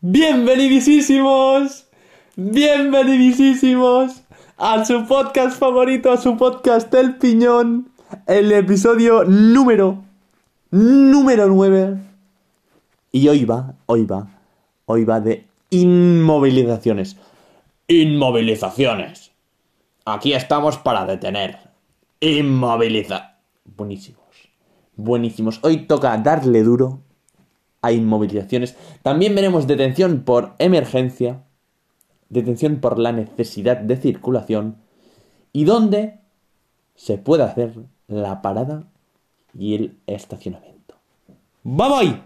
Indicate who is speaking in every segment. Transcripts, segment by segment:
Speaker 1: Bienvenidísimos, bienvenidísimos a su podcast favorito, a su podcast El Piñón, el episodio número, número 9. Y hoy va, hoy va, hoy va de inmovilizaciones. Inmovilizaciones. Aquí estamos para detener. Inmoviliza. Buenísimos. Buenísimos. Hoy toca darle duro a inmovilizaciones. También veremos detención por emergencia, detención por la necesidad de circulación y dónde se puede hacer la parada y el estacionamiento. ¡Vamos ahí!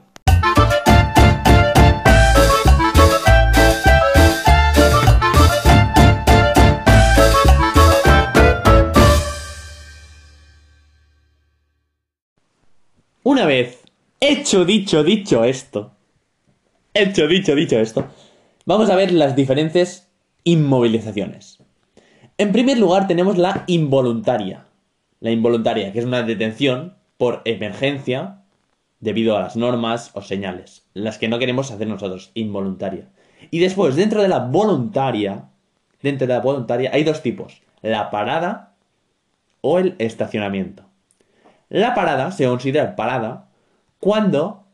Speaker 1: Una vez hecho, dicho, dicho esto, hecho, dicho, dicho esto, vamos a ver las diferentes inmovilizaciones. En primer lugar tenemos la involuntaria. La involuntaria, que es una detención por emergencia debido a las normas o señales, las que no queremos hacer nosotros, involuntaria. Y después, dentro de la voluntaria, dentro de la voluntaria hay dos tipos, la parada o el estacionamiento. La parada se considera parada cuando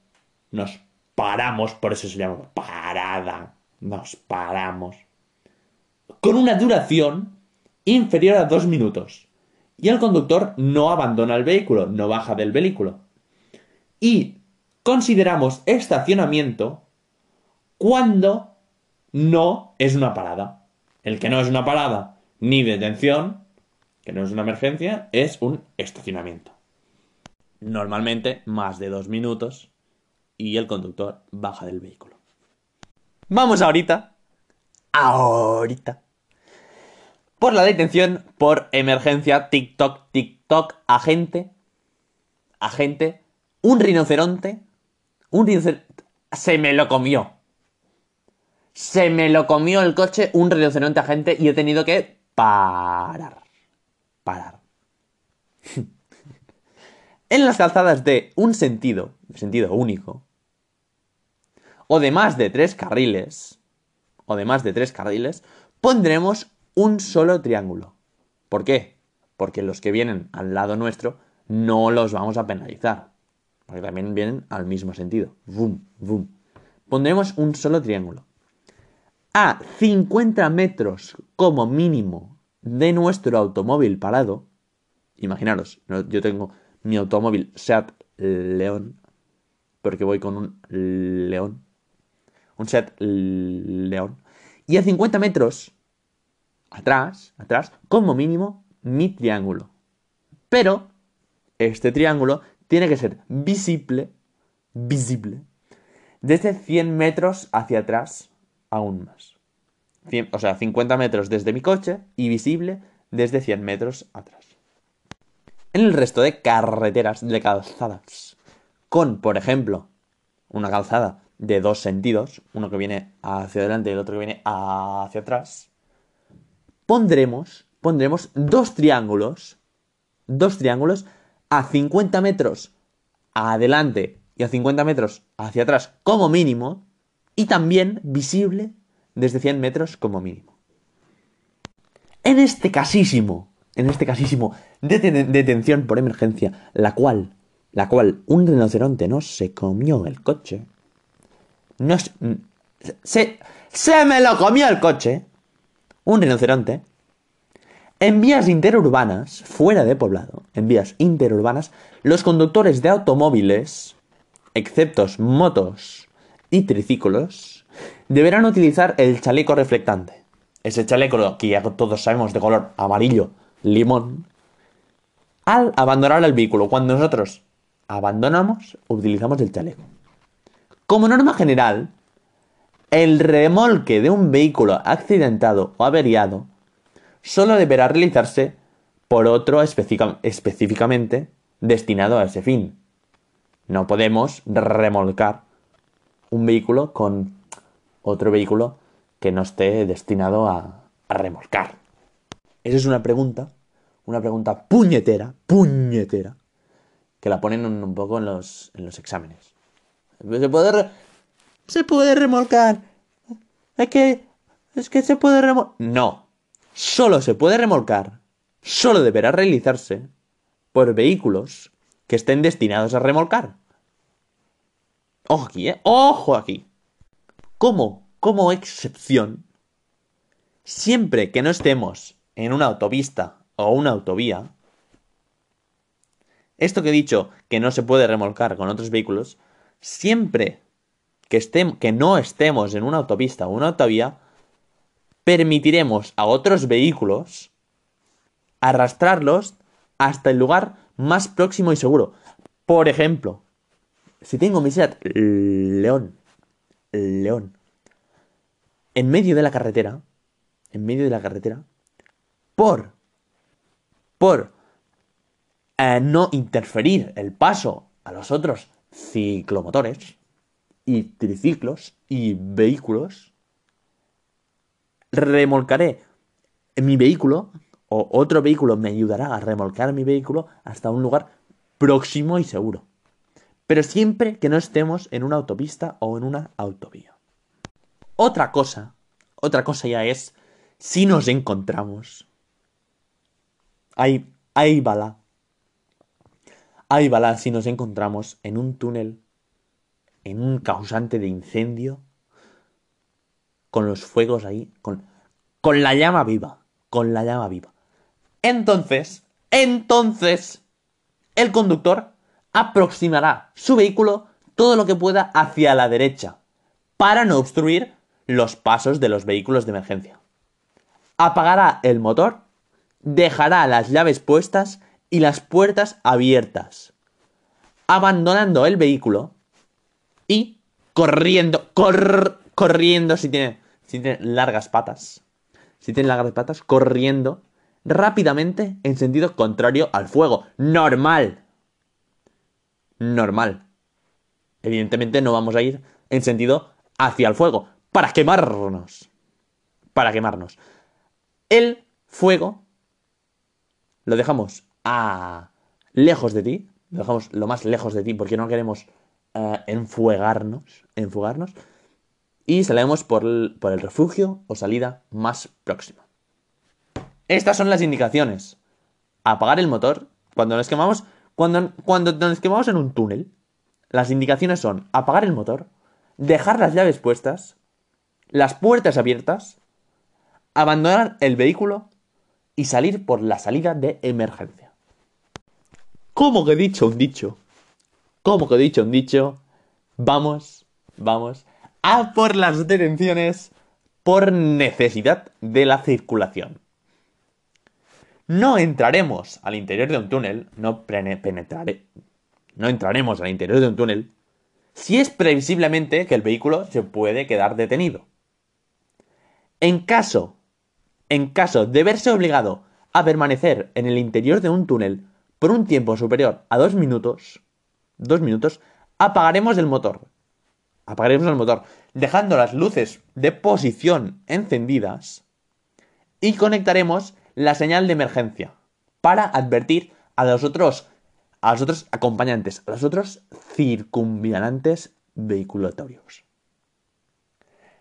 Speaker 1: nos paramos, por eso se llama parada, nos paramos, con una duración inferior a dos minutos. Y el conductor no abandona el vehículo, no baja del vehículo. Y consideramos estacionamiento cuando no es una parada. El que no es una parada ni detención, que no es una emergencia, es un estacionamiento normalmente más de dos minutos, y el conductor baja del vehículo. Vamos ahorita, ahorita, por la detención por emergencia, TikTok, TikTok, agente, agente, un rinoceronte, un rinoceronte, se me lo comió. Se me lo comió el coche un rinoceronte agente y he tenido que parar. Parar. en las calzadas de un sentido, sentido único, o de más de tres carriles, o de más de tres carriles, pondremos un solo triángulo. ¿Por qué? Porque los que vienen al lado nuestro no los vamos a penalizar. Porque también vienen al mismo sentido. Boom, boom. Pondremos un solo triángulo. A 50 metros como mínimo de nuestro automóvil parado. Imaginaros, yo tengo mi automóvil Seat León, porque voy con un León, un Seat León, y a 50 metros atrás, atrás, como mínimo, mi triángulo. Pero este triángulo tiene que ser visible, visible, desde 100 metros hacia atrás aún más. o sea, 50 metros desde mi coche y visible desde 100 metros atrás en el resto de carreteras de calzadas. Con, por ejemplo, una calzada de dos sentidos, uno que viene hacia adelante y el otro que viene hacia atrás, pondremos, pondremos dos triángulos, dos triángulos a 50 metros adelante y a 50 metros hacia atrás como mínimo, y también visible desde 100 metros como mínimo. En este casísimo en este casísimo detención por emergencia, la cual, la cual un rinoceronte no se comió el coche. No se, se me lo comió el coche. Un rinoceronte. En vías interurbanas, fuera de poblado, en vías interurbanas, los conductores de automóviles, excepto motos y triciclos, deberán utilizar el chaleco reflectante. Ese chaleco que ya todos sabemos de color amarillo limón al abandonar el vehículo. Cuando nosotros abandonamos, utilizamos el chaleco. Como norma general, el remolque de un vehículo accidentado o averiado solo deberá realizarse por otro específicamente destinado a ese fin. No podemos remolcar un vehículo con otro vehículo que no esté destinado a remolcar. Esa es una pregunta, una pregunta puñetera, puñetera, que la ponen un, poco en los, en los exámenes. ¿Se puede, ¿Se puede remolcar es que, es que se puede remolcar. No, solo se puede remolcar, solo deberá realizarse por vehículos que estén destinados a remolcar. Ojo aquí, ¿eh? Ojo aquí. Como, como excepción, siempre que no estemos en una autopista o una autovía, esto que he dicho que no se puede remolcar con otros vehículos, siempre que, que no estemos en una autopista o una autovía, permitiremos a otros vehículos arrastrarlos hasta el lugar más próximo y seguro. Por ejemplo, si tengo mi Seat León, León, en medio de la carretera, en medio de la carretera, por, por no interferir el paso a los otros ciclomotores y triciclos y vehículos, remolcaré mi vehículo o otro vehículo me ayudará a remolcar mi vehículo hasta un lugar próximo y seguro. Pero siempre que no estemos en una autopista o en una autovía. Otra cosa, otra cosa ya es si nos encontramos. Ahí, ahí bala. Ahí bala si nos encontramos en un túnel, en un causante de incendio, con los fuegos ahí, con, con la llama viva, con la llama viva. Entonces, entonces, el conductor aproximará su vehículo todo lo que pueda hacia la derecha, para no obstruir los pasos de los vehículos de emergencia. Apagará el motor, dejará las llaves puestas y las puertas abiertas, abandonando el vehículo y corriendo, corriendo si tiene, si tiene largas patas, si tiene largas patas, corriendo rápidamente en sentido contrario al fuego. Normal. Normal. Evidentemente no vamos a ir en sentido hacia el fuego. Para quemarnos. Para quemarnos. El fuego lo dejamos a lejos de ti. Lo dejamos lo más lejos de ti porque no queremos uh, enfuegarnos. Enfugarnos. Y salimos por por el refugio o salida más próxima. Estas son las indicaciones. Apagar el motor. Cuando nos quemamos. Cuando, cuando nos quemamos en un túnel. Las indicaciones son apagar el motor. Dejar las llaves puestas. Las puertas abiertas. Abandonar el vehículo. Y salir por la salida de emergencia. ¿Cómo que he dicho un dicho? ¿Cómo que he dicho un dicho? Vamos, vamos a por las detenciones por necesidad de la circulación. No entraremos al interior de un túnel, no penetraré, no entraremos al interior de un túnel si es previsiblemente que el vehículo se puede quedar detenido. En caso, en caso de verse obligado a permanecer en el interior de un túnel por un tiempo superior a dos minutos, dos minutos, apagaremos el motor. Apagaremos el motor, dejando las luces de posición encendidas y conectaremos la señal de emergencia para advertir a los otros, a los otros acompañantes, a los otros circunvianantes vehiculatorios.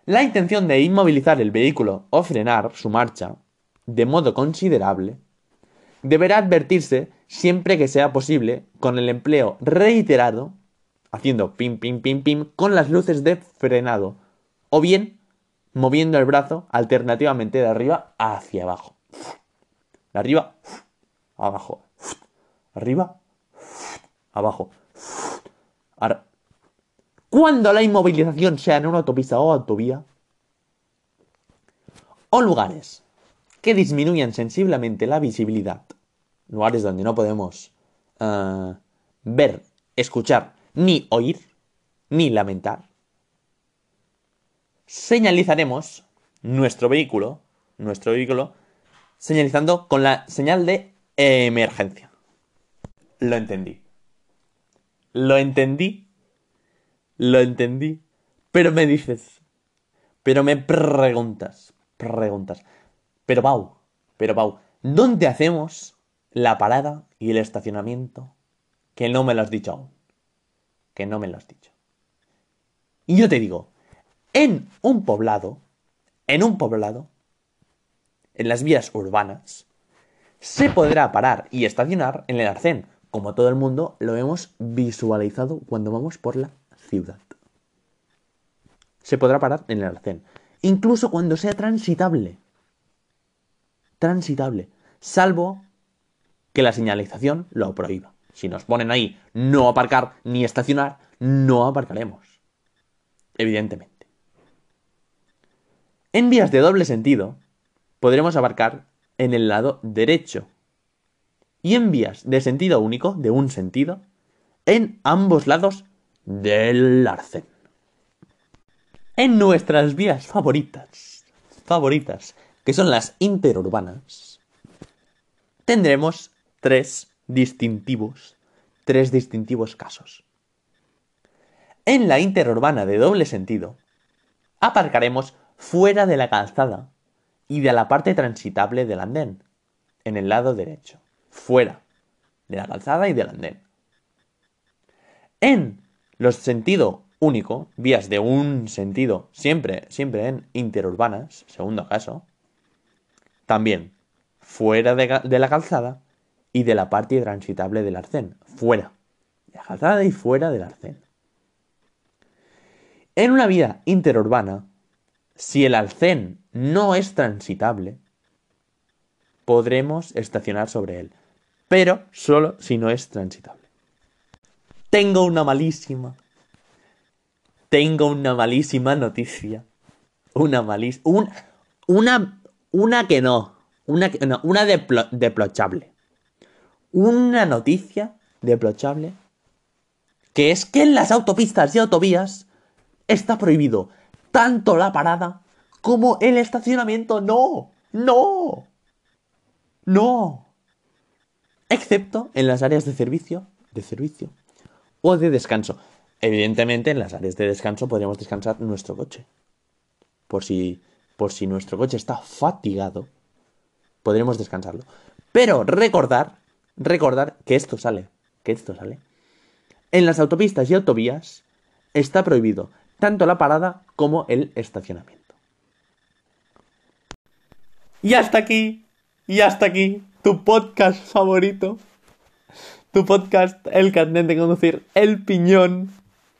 Speaker 1: La intención de inmovilizar el vehículo o frenar su marcha de modo considerable deberá advertirse siempre que sea posible con el empleo reiterado, haciendo pim pim pim pim con las luces de frenado, o bien moviendo el brazo alternativamente de arriba hacia abajo arriba, abajo, arriba, abajo. Cuando la inmovilización sea en una autopista o autovía, o lugares que disminuyan sensiblemente la visibilidad, lugares donde no podemos eh, ver, escuchar, ni oír, ni lamentar, señalizaremos nuestro vehículo, nuestro vehículo señalizando con la señal de emergencia. Lo entendí. Lo entendí. Lo entendí. Pero me dices. Pero me preguntas. Preguntas. Pero Pau. Pero Pau. ¿Dónde hacemos la parada y el estacionamiento? Que no me lo has dicho aún. Que no me lo has dicho. Y yo te digo. En un poblado. en un poblado, en las vías urbanas, se podrá parar y estacionar en el arcén, como todo el mundo lo hemos visualizado cuando vamos por la ciudad. Se podrá parar en el arcén, incluso cuando sea transitable. Transitable, salvo que la señalización lo prohíba. Si nos ponen ahí no aparcar ni estacionar, no aparcaremos. Evidentemente. En vías de doble sentido, podremos abarcar en el lado derecho. Y en vías de sentido único, de un sentido, en ambos lados del arcén. En nuestras vías favoritas, favoritas, que son las interurbanas, tendremos tres distintivos, tres distintivos casos. En la interurbana de doble sentido, aparcaremos fuera de la calzada y de la parte transitable del andén, en el lado derecho, fuera de la calzada y del andén. En los sentido único, vías de un sentido, siempre, siempre en interurbanas, segundo caso, también fuera de, la calzada y de la parte transitable del arcén, fuera de la calzada y fuera del arcén. En una vía interurbana, si el alcén no es transitable, podremos estacionar sobre él, pero solo si no es transitable. Tengo una malísima, tengo una malísima noticia. Una malísima, una, una que no, una, no, una deplochable. Una noticia deplochable que es que en las autopistas y autovías está prohibido tanto la parada como el estacionamiento. No, no, no. Excepto en las áreas de servicio, de servicio de descanso. Evidentemente, en las áreas de descanso podríamos descansar nuestro coche. Por si, por si nuestro coche está fatigado, podremos descansarlo. Pero recordar, recordar que esto sale, que esto sale. En las autopistas y autovías está prohibido tanto la parada como el estacionamiento. Y hasta aquí, y hasta aquí, tu podcast favorito, tu podcast El carnet de conducir, El Piñón,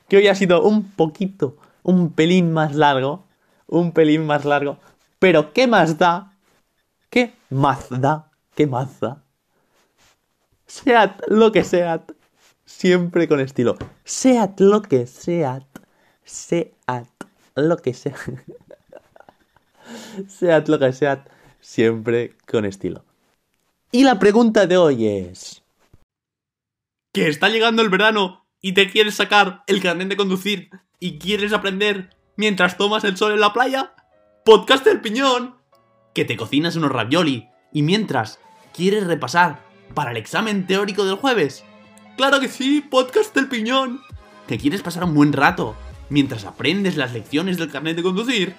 Speaker 1: que hoy ha sido un poquito, un pelín más largo, un pelín más largo, pero ¿qué más da? ¿Qué más da? ¿Qué más da? Seat lo que seat, siempre con estilo. Seat lo que seat, seat lo que sea. seat lo que seat, siempre con estilo. Y la pregunta de hoy es...
Speaker 2: ¿Que está llegando el verano y te quieres sacar el carnet de conducir y quieres aprender mientras tomas el sol en la playa? Podcast del piñón. Que te cocinas unos ravioli y mientras quieres repasar para el examen teórico del jueves. Claro que sí, podcast del piñón. Que quieres pasar un buen rato mientras aprendes las lecciones del carnet de conducir.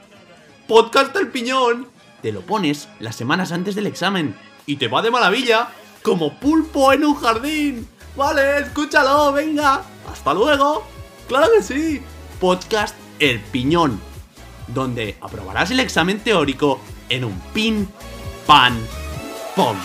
Speaker 2: Podcast del piñón. Te lo pones las semanas antes del examen y te va de maravilla como pulpo en un jardín. Vale, escúchalo, venga. Hasta luego. Claro que sí. Podcast El Piñón, donde aprobarás el examen teórico en un pin, pan, pom.